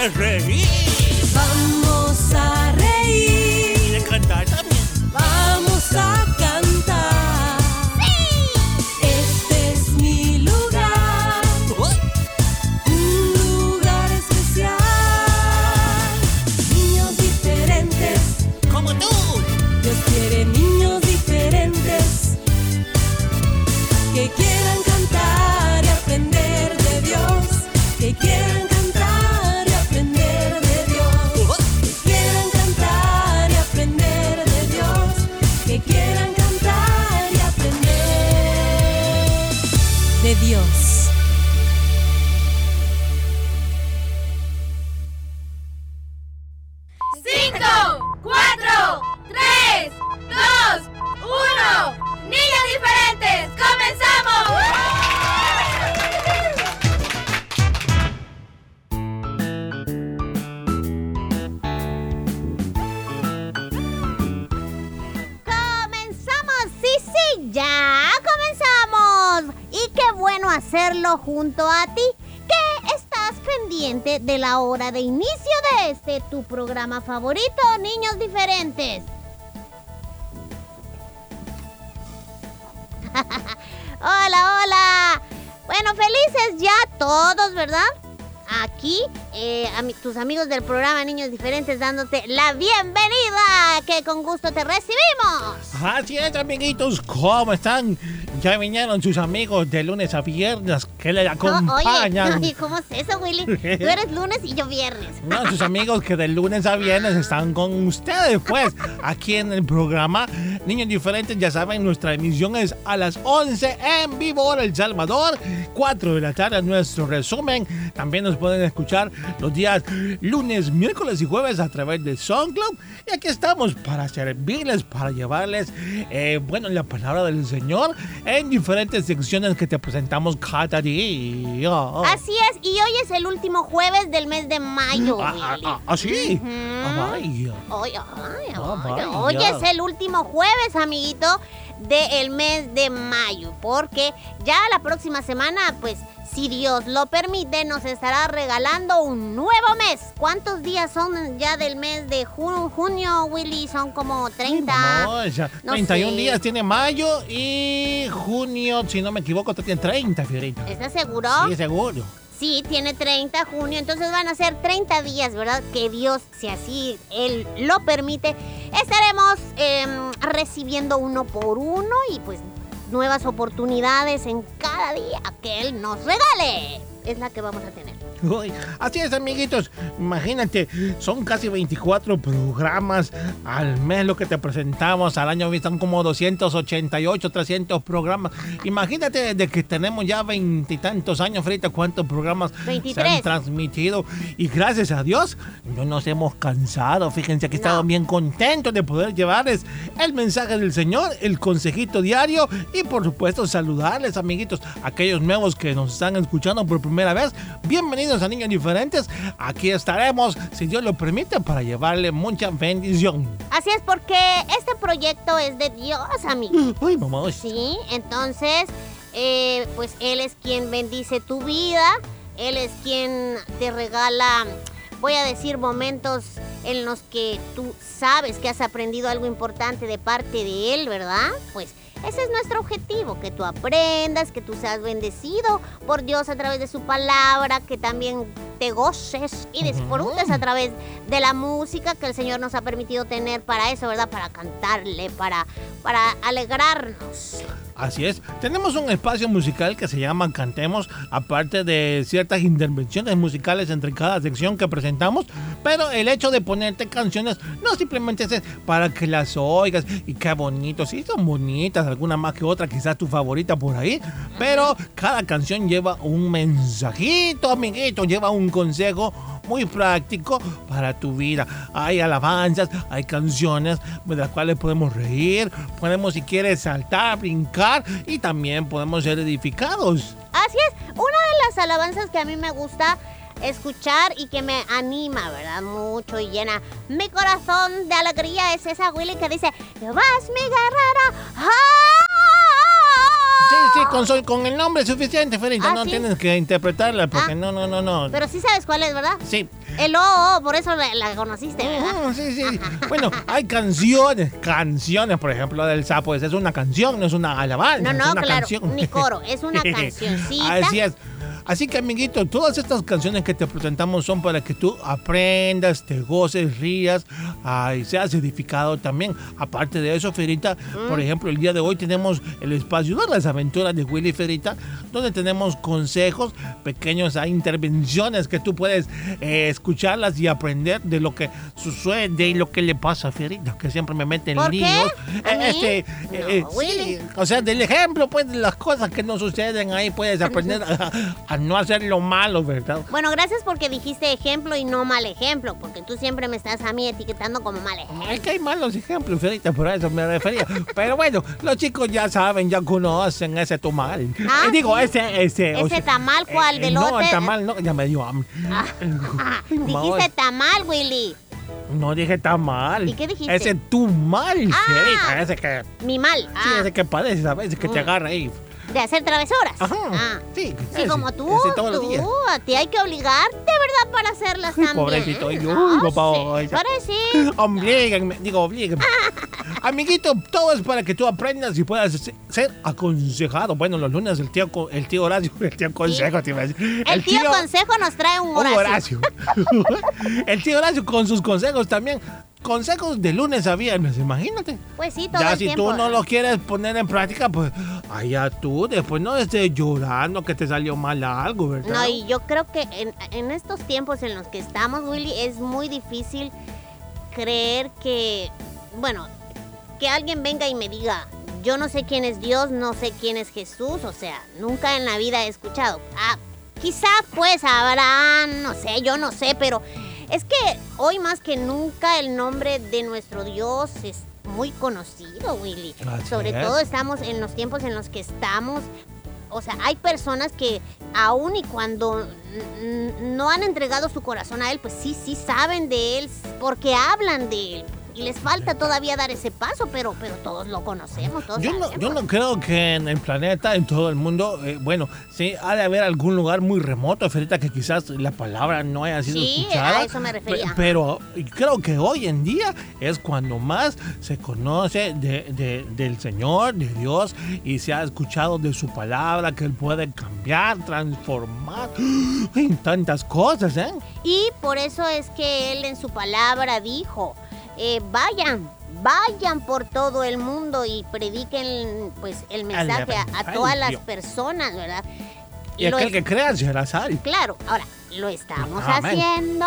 de de inicio de este tu programa favorito, Niños Diferentes. hola, hola. Bueno, felices ya todos, ¿verdad? Aquí, eh, a mi- tus amigos del programa Niños Diferentes dándote la bienvenida, que con gusto te recibimos. Así es, amiguitos. ¿Cómo están? Ya vinieron sus amigos de lunes a viernes que le No, oye, acompañan. oye, ¿cómo es eso, Willy? Tú eres lunes y yo viernes. No, sus amigos que de lunes a viernes están con ustedes, pues, aquí en el programa Niños Diferentes, ya saben, nuestra emisión es a las 11 en vivo hora El Salvador, 4 de la tarde nuestro resumen. También nos pueden escuchar los días lunes, miércoles y jueves a través de SoundCloud. Y aquí estamos para servirles, para llevarles, eh, bueno, la palabra del Señor en diferentes secciones que te presentamos cada día. Así es, y hoy es el último jueves del mes de mayo, Ah, ah, ah, ¿ah, sí? Hoy, ay, ay, vaya. hoy es el último jueves, amiguito, del mes de mayo, porque ya la próxima semana, pues, si Dios lo permite, nos estará regalando un nuevo mes. ¿Cuántos días son ya del mes de ju- junio, Willy? Son como 30. No, ya, no 31 sé. días tiene mayo y junio, si no me equivoco, tiene 30, Fiorita. ¿Estás seguro? Sí, seguro. Sí, tiene 30 junio, entonces van a ser 30 días, ¿verdad? Que Dios, si así Él lo permite, estaremos em, recibiendo uno por uno y pues nuevas oportunidades en cada día que Él nos regale. Es la que vamos a tener. Así es, amiguitos. Imagínate, son casi 24 programas al mes lo que te presentamos. Al año están como 288, 300 programas. Imagínate desde que tenemos ya veintitantos años, Frita, cuántos programas se 23. han transmitido. Y gracias a Dios, no nos hemos cansado. Fíjense que No. estamos bien contentos de poder llevarles el mensaje del Señor, el consejito diario y por supuesto saludarles, amiguitos, aquellos nuevos que nos están escuchando por primera vez. Bienvenidos a Niños Diferentes. Aquí estaremos, si Dios lo permite, para llevarle mucha bendición. Así es porque este proyecto es de Dios, amigo. Uy, mamá. Sí, entonces, eh, pues Él es quien bendice tu vida, Él es quien te regala, voy a decir, momentos en los que tú sabes que has aprendido algo importante de parte de Él, ¿verdad? Pues ese es nuestro objetivo, que tú aprendas, que tú seas bendecido por Dios a través de su palabra, que también te goces y disfrutes a través de la música que el Señor nos ha permitido tener para eso, ¿verdad? Para cantarle, para, para alegrarnos. Así es. Tenemos un espacio musical que se llama Cantemos, aparte de ciertas intervenciones musicales entre cada sección que presentamos. Pero el hecho de ponerte canciones no simplemente es para que las oigas y qué bonito. Sí, son bonitas, alguna más que otra, quizás tu favorita por ahí. Pero cada canción lleva un mensajito, amiguito, lleva un consejo muy práctico para tu vida. Hay alabanzas, hay canciones de las cuales podemos reír, podemos si quieres saltar, brincar y también podemos ser edificados. Así es, una de las alabanzas que a mí me gusta escuchar y que me anima, ¿verdad? Mucho y llena mi corazón de alegría es esa Willy que dice, vas mi guerrera. Sí, sí, con, sol- con el nombre es suficiente, Ferita. Ah, no ¿sí? tienes que interpretarla porque Ah. no, no, no, no. Pero sí sabes cuál es, ¿verdad? Sí. El O, por eso la, la conociste, ¿verdad? Sí, sí. Bueno, hay canciones, canciones, por ejemplo, del sapo. Esa es una canción, no es una alabanza. No, es no, una claro, canción. ni coro, es una cancioncita. Así es. Así que, amiguito, todas estas canciones que te presentamos son para que tú aprendas, te goces, rías ah, y seas edificado también. Aparte de eso, Ferita, Mm. por ejemplo, el día de hoy tenemos el espacio de las aventuras de Willy Ferita, donde tenemos consejos, pequeñas ah, intervenciones que tú puedes eh, escucharlas y aprender de lo que sucede y lo que le pasa a Ferita, que siempre me mete en ¿Por qué? líos. ¿A Eh, este, No, eh, Willy. sí, o sea, del ejemplo, pues, de las cosas que no suceden ahí, puedes aprender a, a no hacer lo malo, ¿verdad? Bueno, gracias porque dijiste ejemplo y no mal ejemplo, porque tú siempre me estás a mí etiquetando como mal ejemplo. Es que hay malos ejemplos, Ferita, por eso me refería. Pero bueno, los chicos ya saben, ya conocen ese tamal. Ah, Eh, digo, sí. ese, ese. o Ese sea, tamal, ¿cuál? eh, ¿De No, el tamal no, ya me dio hambre. Ah, Ay, mamá, dijiste tamal, Willy. No dije tamal. ¿Y qué dijiste? Ese tumal, Ah. Ferita, ese que. Mi mal. Sí, Ah, ese que parece, ¿sabes? Ese que te Mm. agarra ahí. De hacer travesuras. Ajá. Ah. Sí, Sí, como tú, ese todos los días. tú, a ti hay que obligarte, ¿verdad? Para hacerlas Ay, también. pobrecito, yo, No, papá, sí, pobrecito. Oblíguenme, digo, oblíguenme. Amiguito, todo es para que tú aprendas y puedas se- ser aconsejado. Bueno, los lunes el tío, el tío Horacio, el tío Consejo, te iba a decir. El, tío, Consejo nos trae un un Horacio. Horacio. el tío Horacio con sus consejos también. Consejos de lunes a viernes, imagínate. Pues sí, todo Ya el si tiempo. tú no los quieres poner en práctica, pues allá tú, después no estés llorando que te salió mal algo, ¿verdad? No, y yo creo que en, en estos tiempos en los que estamos, Willy, es muy difícil creer que, bueno, que alguien venga y me diga, yo no sé quién es Dios, no sé quién es Jesús, o sea, nunca en la vida he escuchado. Ah, quizá pues habrá, no sé, yo no sé, pero es que hoy más que nunca el nombre de nuestro Dios es muy conocido, Willy. Así Sobre es. todo estamos en los tiempos en los que estamos o sea, hay personas que aún y cuando no han entregado su corazón a Él, pues sí, sí saben de Él porque hablan de Él. Y les falta todavía dar ese paso, pero, pero todos lo conocemos, todos Yo no, yo no creo que en el planeta, en todo el mundo, eh, bueno, sí, ha de haber algún lugar muy remoto, Ferita, que quizás la palabra no haya sido Sí, escuchada. a eso me refería. Pe- Pero creo que hoy en día es cuando más se conoce de- de- del Señor, de Dios, y se ha escuchado de su palabra, que Él puede cambiar, transformar en tantas cosas, ¿eh? Y por eso es que Él en su palabra dijo, eh, vayan, vayan por todo el mundo y prediquen pues el mensaje a, a todas las personas, ¿verdad? Y aquel es- que crea será salvo. Claro, ahora, lo estamos Amén. haciendo.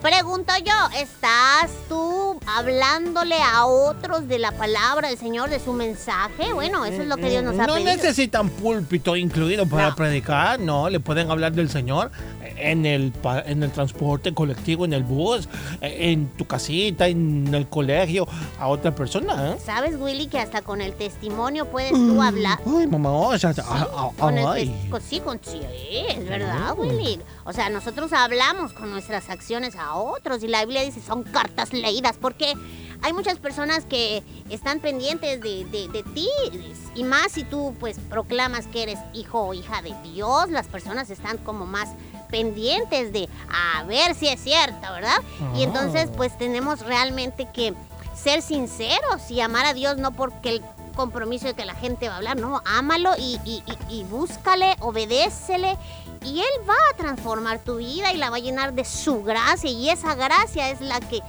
Pregunto yo, ¿estás tú hablándole a otros de la palabra del Señor, de su mensaje? Bueno, eso es lo que Dios nos ha no pedido. necesitan púlpito incluido para No. predicar, no, le pueden hablar del Señor en el, en el transporte colectivo, en el bus, en tu casita, en el colegio, a otra persona. ¿eh? ¿Sabes, Willy, que hasta con el testimonio puedes tú hablar? Ay, mamá, o sea, ah, ah, Con el ay. con- sí, con, sí, es verdad, Willy. O sea, nosotros hablamos con nuestras acciones a otros y la Biblia dice son cartas leídas porque hay muchas personas que están pendientes de, de- de ti y más si tú pues proclamas que eres hijo o hija de Dios, las personas están como más pendientes de a ver si es cierto, ¿verdad? Y entonces Oh. pues tenemos realmente que ser sinceros y amar a Dios no porque él compromiso de que la gente va a hablar, no, ámalo y, y, y, y búscale, obedécele y él va a transformar tu vida y la va a llenar de su gracia y esa gracia es la que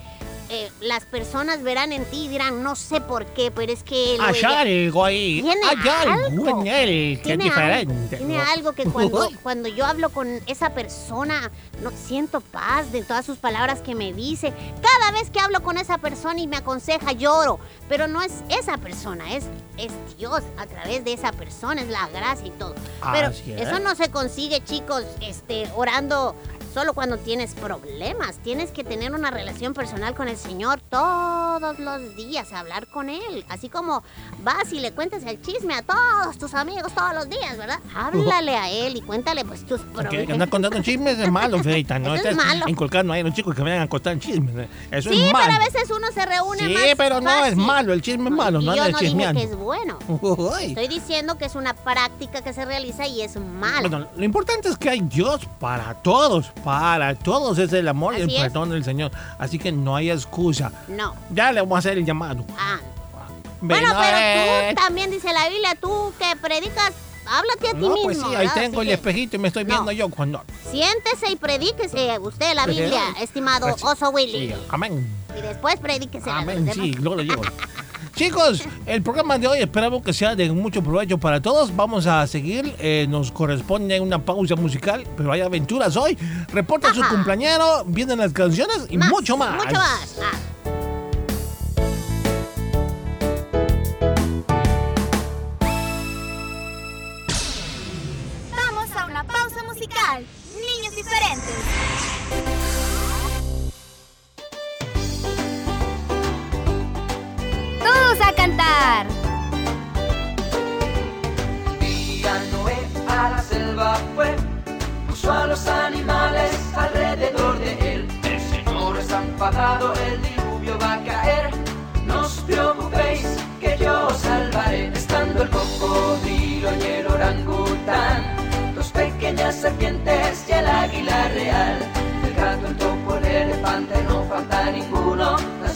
eh, las personas verán en ti y dirán, no sé por qué, pero es que él... Hay ella- algo ahí. Tiene Hay algo algo. en él que es algo, diferente. tiene algo que cuando, cuando yo hablo con esa persona, no siento paz de todas sus palabras que me dice. Cada vez que hablo con esa persona y me aconseja, lloro. Pero no es esa persona, es, es Dios a través de esa persona, es la gracia y todo. Pero Así es. eso no se consigue, chicos, este, orando solo cuando tienes problemas. Tienes que tener una relación personal con el Señor todos los días, hablar con Él. Así como vas y le cuentas el chisme a todos tus amigos todos los días, ¿verdad? Háblale a Él y cuéntale pues tus Que problemas. andar contando chismes es malo, Feita. No Eso es malo. inculcando ahí a los chicos que vayan a contar chismes. ¿eh? Eso Sí, es malo. pero a veces uno se reúne Sí, más pero no es malo. El chisme es malo. Y No yo no dije chismeando. que es bueno. Uy. Estoy diciendo que es una práctica que se realiza y es. Bueno, lo importante es que hay Dios para todos, para todos es el amor y el perdón del Señor. Así que no hay excusa. No. Ya le vamos a hacer el llamado. Ah. Bueno, pero tú también dice la Biblia, tú que predicas, háblate a ti No, mismo. pues sí, ahí ¿verdad? tengo Así el espejito y me estoy viendo No. yo cuando. Siéntese y predíquese usted la Biblia, estimado Pues Oso Willy. sí, amén. Y después predíquese la Amén, sí, gloria a Dios. Chicos, el programa de hoy esperamos que sea de mucho provecho para todos. Vamos a seguir, eh, nos corresponde una pausa musical, pero hay aventuras hoy. Reporta su cumpleañero, vienen las canciones y mucho más. Mucho más. Ah.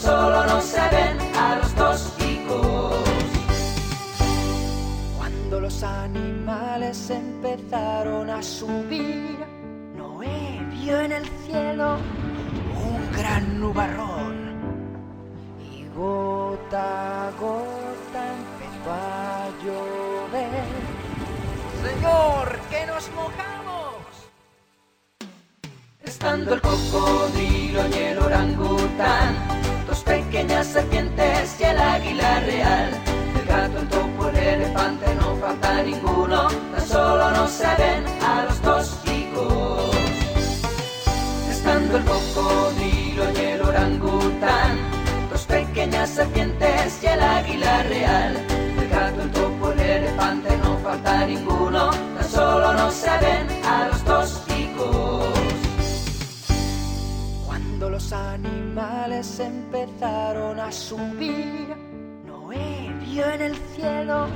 Solo no se ven a los dos hijos. Cuando los animales empezaron a subir, Noé vio en el cielo un gran nubarrón. Y gota a gota empezó a llover. Señor, que nos mojamos. Estando el cocodrilo y el orangután, pequeñas serpientes y el águila real. El gato, el topo, el elefante, no falta ninguno, tan solo no se ven a los dos hijos. Estando el cocodrilo y el orangután, dos pequeñas serpientes y el águila real. El gato, el topo, el elefante, no falta ninguno, tan solo no se ven los animales empezaron a subir, Noé vio en el cielo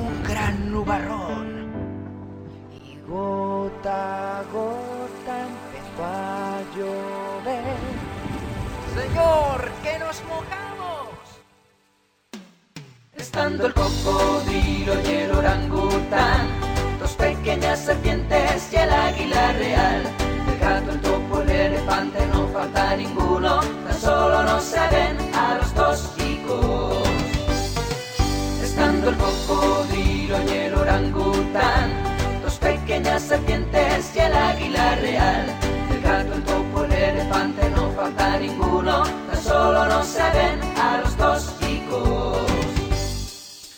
un gran nubarrón. Y gota a gota empezó a llover. Señor, que nos mojamos. Estando el cocodrilo y el orangután, dos pequeñas serpientes y el águila real. El el topo, el elefante, falta ninguno, tan solo no se ven a los hijos. Estando el cocodrilo y el orangután, dos pequeñas serpientes y el águila real. El gato, el topo, el elefante, no falta ninguno, tan solo no se ven a los hijos.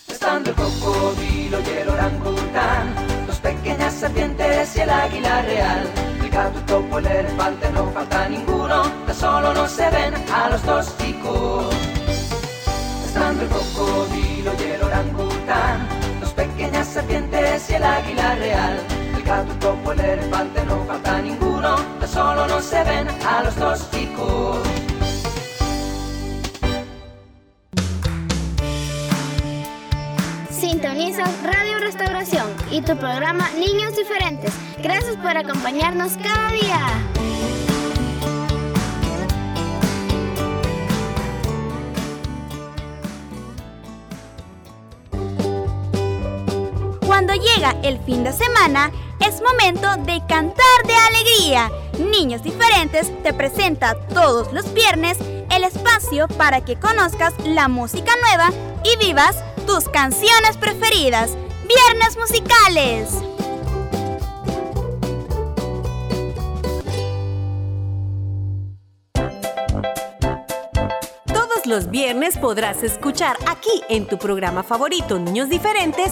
Estando el cocodrilo y el orangután, dos pequeñas serpientes y el águila real. Gato, topo, el elefante, no falta ninguno, tan solo no se ven a los dos chicos. Estando el cocodrilo y el orangután, dos pequeñas serpientes y el águila real. El gato, topo, el elefante, no falta ninguno, tan solo no se ven a los dos chicos. Sintonizas Radio Restauración y tu programa Niños Diferentes. Gracias por acompañarnos cada día. cuando llega el fin de semana, es momento de cantar de alegría. Niños Diferentes te presenta todos los viernes el espacio para que conozcas la música nueva y vivas tus canciones preferidas. Viernes musicales. Todos los viernes podrás escuchar aquí en tu programa favorito Niños Diferentes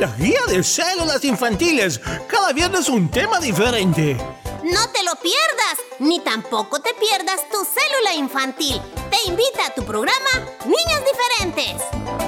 La guía de células infantiles. Cada viernes un tema diferente. No te lo pierdas, ni tampoco te pierdas tu célula infantil. Te invita a tu programa Niños Diferentes.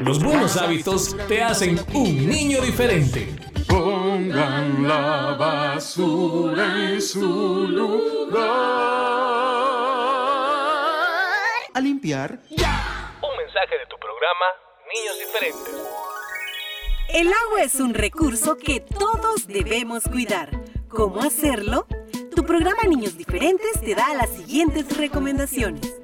Los buenos hábitos te hacen un niño diferente. Pongan la basura en su lugar. A limpiar. Un mensaje de tu programa Niños Diferentes. El agua es un recurso que todos debemos cuidar. ¿Cómo hacerlo? Tu programa Niños Diferentes te da las siguientes recomendaciones.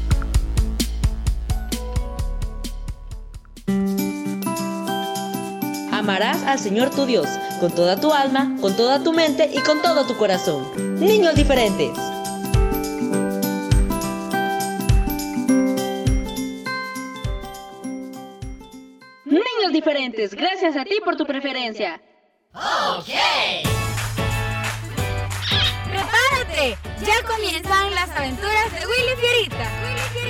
Amarás al Señor tu Dios con toda tu alma, con toda tu mente y con todo tu corazón. Niños diferentes. Niños diferentes, gracias a ti por tu preferencia. ¡Prepárate! Ya comienzan las aventuras de Willy Fierita. Willy Fierita.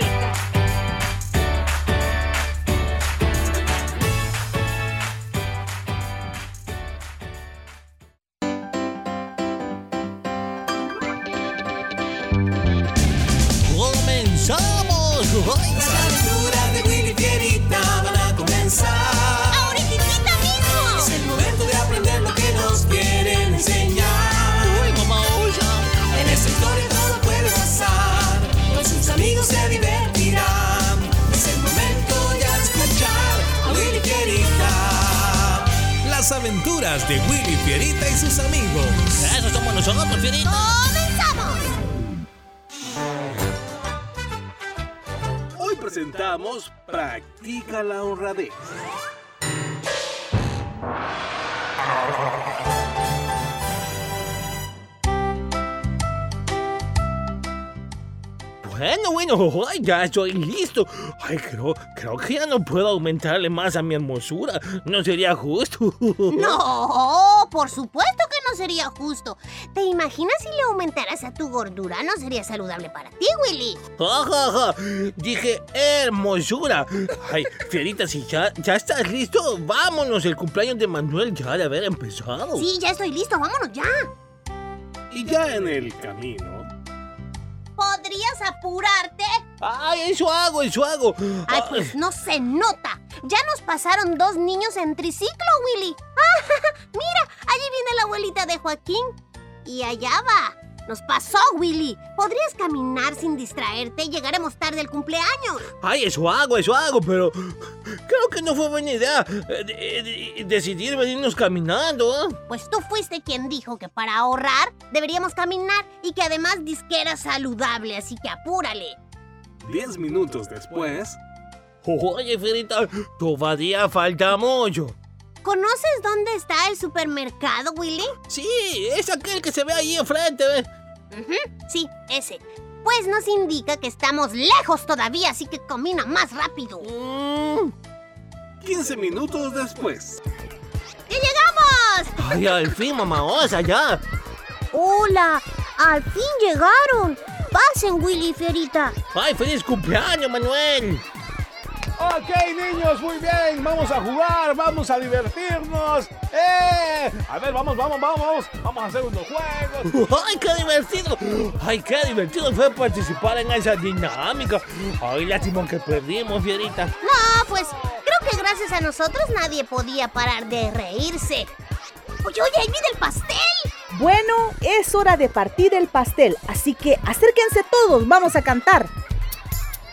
Aventuras de Willy Fierita y sus amigos. Eso somos nosotros, Fierita. ¡Comenzamos! Hoy presentamos Practica la honradez. Bueno, bueno, ay, ya estoy listo. Ay, creo, creo que ya no puedo aumentarle más a mi hermosura. No sería justo. No, por supuesto que no sería justo. ¿Te imaginas si le aumentaras a tu gordura? No sería saludable para ti, Willy. Ja, ja, ja. Dije hermosura. Ay, Fierita, si ya, ya estás listo, vámonos. El cumpleaños de Manuel ya de haber empezado. Sí, ya estoy listo, vámonos ya. Y ya en el camino. ¿Podrías apurarte? Ay, eso hago, eso hago. Ay, pues no se nota. Ya nos pasaron dos niños en triciclo, Willy. Ah, mira, allí viene la abuelita de Joaquín. Y allá va. Nos pasó, Willy. ¿Podrías caminar sin distraerte? Llegaremos tarde al cumpleaños. Ay, eso hago, eso hago, pero creo que no fue buena idea eh, de- de- decidir venirnos caminando. ¿eh? Pues tú fuiste quien dijo que para ahorrar deberíamos caminar y que además disque era saludable, así que apúrale. Diez minutos después. Oye, Fierita, todavía falta mucho. ¿Conoces dónde está el supermercado, Willy? Sí, es aquel que se ve ahí enfrente, ¿ves? Sí, ese. Pues nos indica que estamos lejos todavía, así que camina más rápido. Mm, 15 minutos después. ¡Ya llegamos! Ay, al fin, mamá, osa, ya. Hola, Al fin llegaron. Pasen, Willy y Fierita. ¡Ay, feliz cumpleaños, Manuel! Ok, niños, muy bien. Vamos a jugar, vamos a divertirnos. ¡Eh! A ver, vamos, vamos, vamos, vamos. Vamos a hacer unos juegos. ¡Ay, qué divertido! ¡Ay, qué divertido fue participar en esa dinámica! ¡Ay, lástima que perdimos, Fierita! No, pues creo que gracias a nosotros nadie podía parar de reírse. Oye, oye, ahí viene el pastel. Bueno, es hora de partir el pastel, así que acérquense todos, vamos a cantar.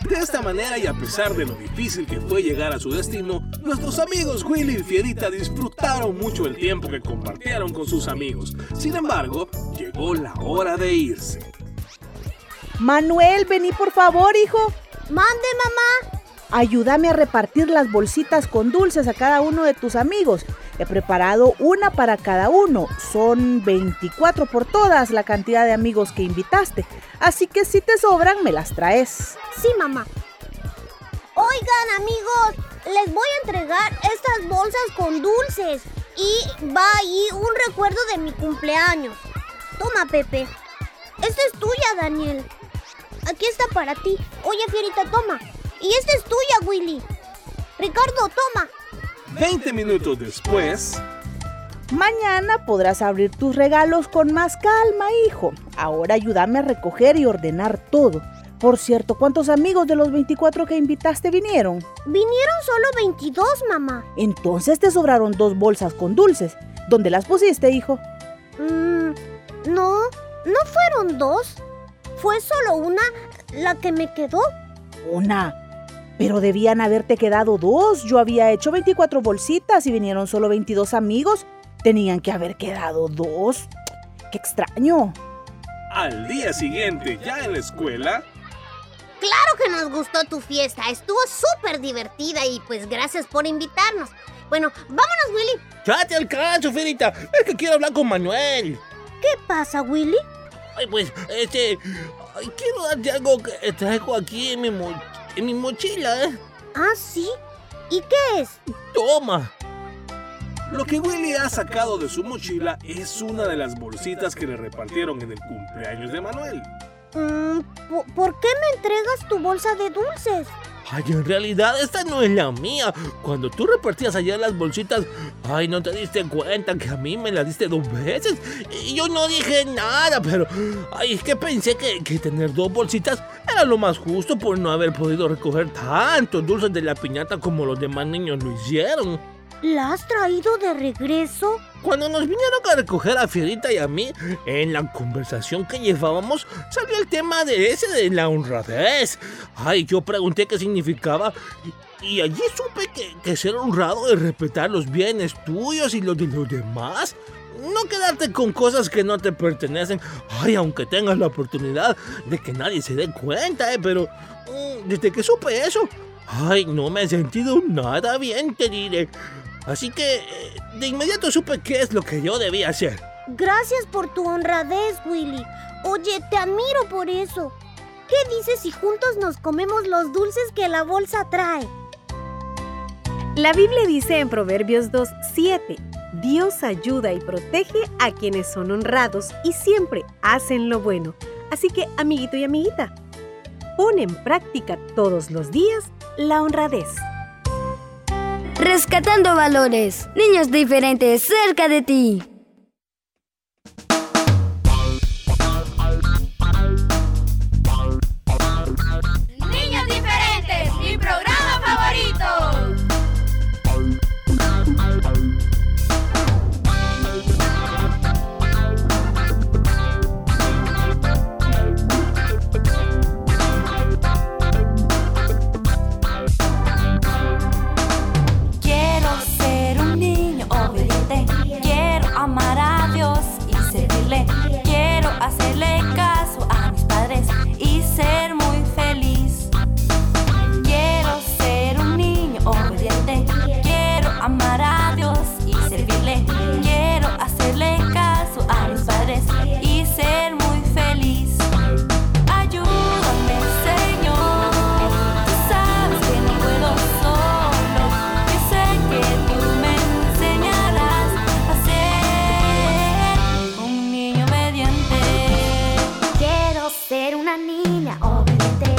De esta manera y a pesar de lo difícil que fue llegar a su destino, nuestros amigos Willy y Fierita disfrutaron mucho el tiempo que compartieron con sus amigos. Sin embargo, llegó la hora de irse. Manuel, vení por favor, hijo. Mande, mamá. Ayúdame a repartir las bolsitas con dulces a cada uno de tus amigos. He preparado una para cada uno. Son 24 por todas la cantidad de amigos que invitaste. Así que si te sobran, me las traes. Sí, mamá. Oigan, amigos, les voy a entregar estas bolsas con dulces. Y va ahí un recuerdo de mi cumpleaños. Toma, Pepe. Esta es tuya, Daniel. Aquí está para ti. Oye, Fierita, toma. Y esta es tuya, Willy. Ricardo, toma. 20 minutos después, Mañana podrás abrir tus regalos con más calma, hijo. Ahora ayúdame a recoger y ordenar todo. Por cierto, ¿cuántos amigos de los 24 que invitaste vinieron? Vinieron solo 22, mamá. Entonces te sobraron dos bolsas con dulces. ¿Dónde las pusiste, hijo? Mm, no, no fueron dos. Fue solo una la que me quedó. Una. Pero debían haberte quedado dos. Yo había hecho 24 bolsitas y vinieron solo 22 amigos. Tenían que haber quedado dos. ¡Qué extraño! al día siguiente, ya en la escuela, Claro que nos gustó tu fiesta. Estuvo súper divertida y pues gracias por invitarnos. Bueno, vámonos, Willy. ¡Ya te alcanzo, Fierita! Es que quiero hablar con Manuel. ¿Qué pasa, Willy? Ay, pues, este... ay, quiero darte algo que traigo aquí en mi, mo- en mi mochila, ¿eh? Ah, sí. ¿Y qué es? Toma. Lo que Willy ha sacado de su mochila es una de las bolsitas que le repartieron en el cumpleaños de Manuel. Mm, ¿po- ¿Por qué me entregas tu bolsa de dulces? Ay, en realidad esta no es la mía. Cuando tú repartías allá las bolsitas, ay, no te diste cuenta que a mí me las diste dos veces. Y yo no dije nada, pero, ay, es que pensé que, que tener dos bolsitas era lo más justo por no haber podido recoger tantos dulces de la piñata como los demás niños lo hicieron. ¿La has traído de regreso? Cuando nos vinieron a recoger a Fierita y a mí, en la conversación que llevábamos, salió el tema de ese de la honradez. Ay, yo pregunté qué significaba y, allí supe que, que ser honrado es respetar los bienes tuyos y los de los demás. No quedarte con cosas que no te pertenecen. Ay, aunque tengas la oportunidad de que nadie se dé cuenta, eh, pero mm, desde que supe eso, ay, no me he sentido nada bien, te diré. Así que eh, de inmediato supe qué es lo que yo debía hacer. Gracias por tu honradez, Willy. Oye, te admiro por eso. ¿Qué dices si juntos nos comemos los dulces que la bolsa trae? La Biblia dice en Proverbios 2.7, Dios ayuda y protege a quienes son honrados y siempre hacen lo bueno. Así que, amiguito y amiguita, pon en práctica todos los días la honradez. Rescatando valores. Niños diferentes cerca de ti. una niña obediente.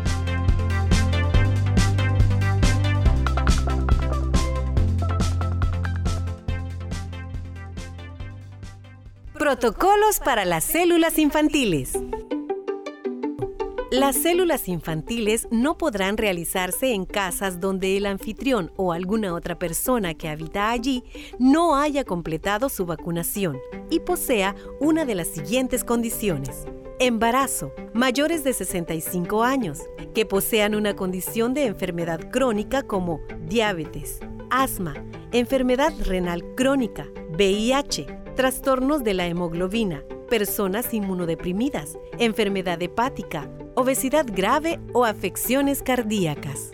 Protocolos para las células infantiles. Las células infantiles no podrán realizarse en casas donde el anfitrión o alguna otra persona que habita allí no haya completado su vacunación y posea una de las siguientes condiciones. Embarazo, mayores de 65 años, que posean una condición de enfermedad crónica como diabetes, asma, enfermedad renal crónica, VIH, trastornos de la hemoglobina, personas inmunodeprimidas, enfermedad hepática, obesidad grave o afecciones cardíacas.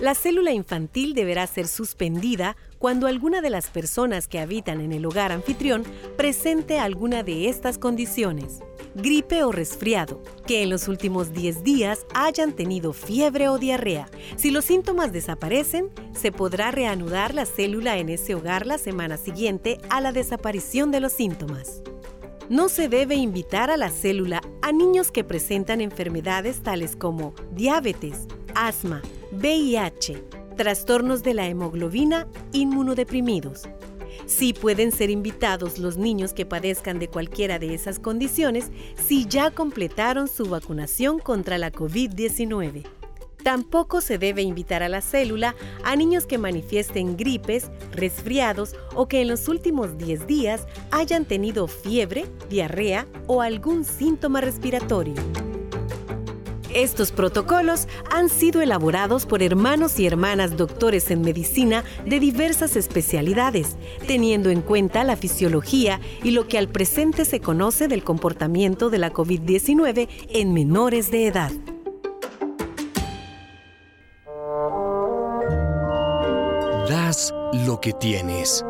La célula infantil deberá ser suspendida cuando alguna de las personas que habitan en el hogar anfitrión presente alguna de estas condiciones. Gripe o resfriado, que en los últimos 10 días hayan tenido fiebre o diarrea. Si los síntomas desaparecen, se podrá reanudar la célula en ese hogar la semana siguiente a la desaparición de los síntomas. No se debe invitar a la célula a niños que presentan enfermedades tales como diabetes, asma, VIH, trastornos de la hemoglobina, inmunodeprimidos. Sí pueden ser invitados los niños que padezcan de cualquiera de esas condiciones si ya completaron su vacunación contra la COVID-19. Tampoco se debe invitar a la célula a niños que manifiesten gripes, resfriados o que en los últimos 10 días hayan tenido fiebre, diarrea o algún síntoma respiratorio. Estos protocolos han sido elaborados por hermanos y hermanas doctores en medicina de diversas especialidades, teniendo en cuenta la fisiología y lo que al presente se conoce del comportamiento de la COVID-19 en menores de edad. Das lo que tienes.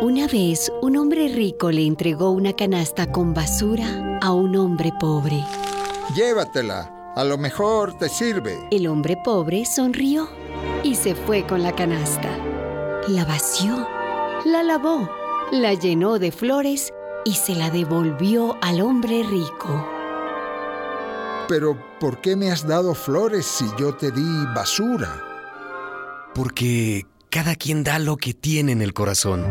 Una vez un hombre rico le entregó una canasta con basura a un hombre pobre. Llévatela, a lo mejor te sirve. El hombre pobre sonrió y se fue con la canasta. La vació, la lavó, la llenó de flores y se la devolvió al hombre rico. Pero, ¿por qué me has dado flores si yo te di basura? Porque cada quien da lo que tiene en el corazón.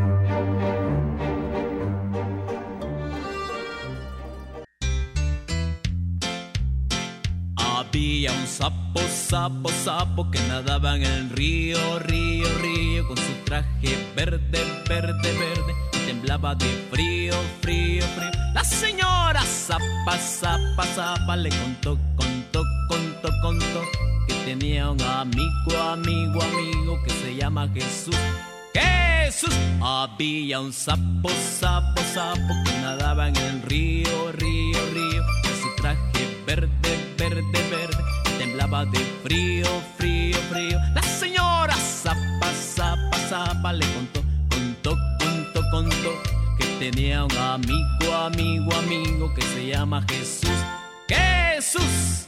Sapo, sapo, sapo que nadaba en el río, río, río, con su traje verde, verde, verde, temblaba de frío, frío, frío. La señora zapa, zapa, zapa le contó, contó, contó, contó que tenía un amigo, amigo, amigo que se llama Jesús. Jesús, había un sapo, sapo, sapo que nadaba en el río, río, río, de frío, frío, frío. La señora zapa, zapa, zapa le contó, contó, contó, contó que tenía un amigo, amigo, amigo que se llama Jesús. Jesús.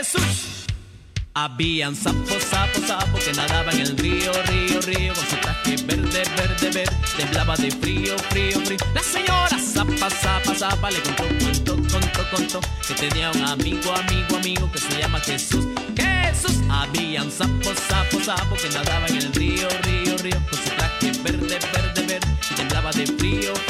Jesús. Habían sapos, sapos, sapos que nadaban en el río, río, río Con su traje verde, verde, verde. Temblaba de frío, frío, frío. La señora zapa, zapa, zapa Le contó, contó, contó, contó Que tenía un amigo, amigo, amigo Que se llama Jesús. Jesús. Habían sapos, sapos, sapos Que nadaban en el río, río, río Con su traje verde, verde, verde. Temblaba de frío, frío,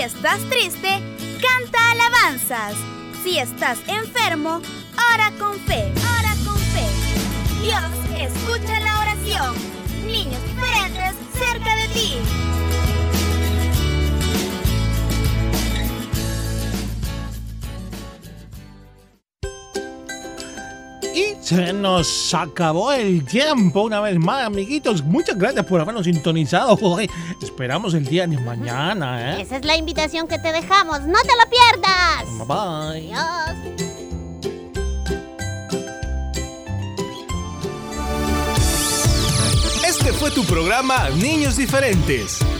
Si estás triste, canta alabanzas. Si estás enfermo, ora con fe. Ora con fe. Dios escucha la oración. Niños diferentes cerca de ti. Se nos acabó el tiempo una vez más, amiguitos. Muchas gracias por habernos sintonizado hoy. Esperamos el día de mañana, ¿eh? Esa es la invitación que te dejamos. ¡No te lo pierdas! Bye bye. Adiós. Este fue tu programa Niños Diferentes.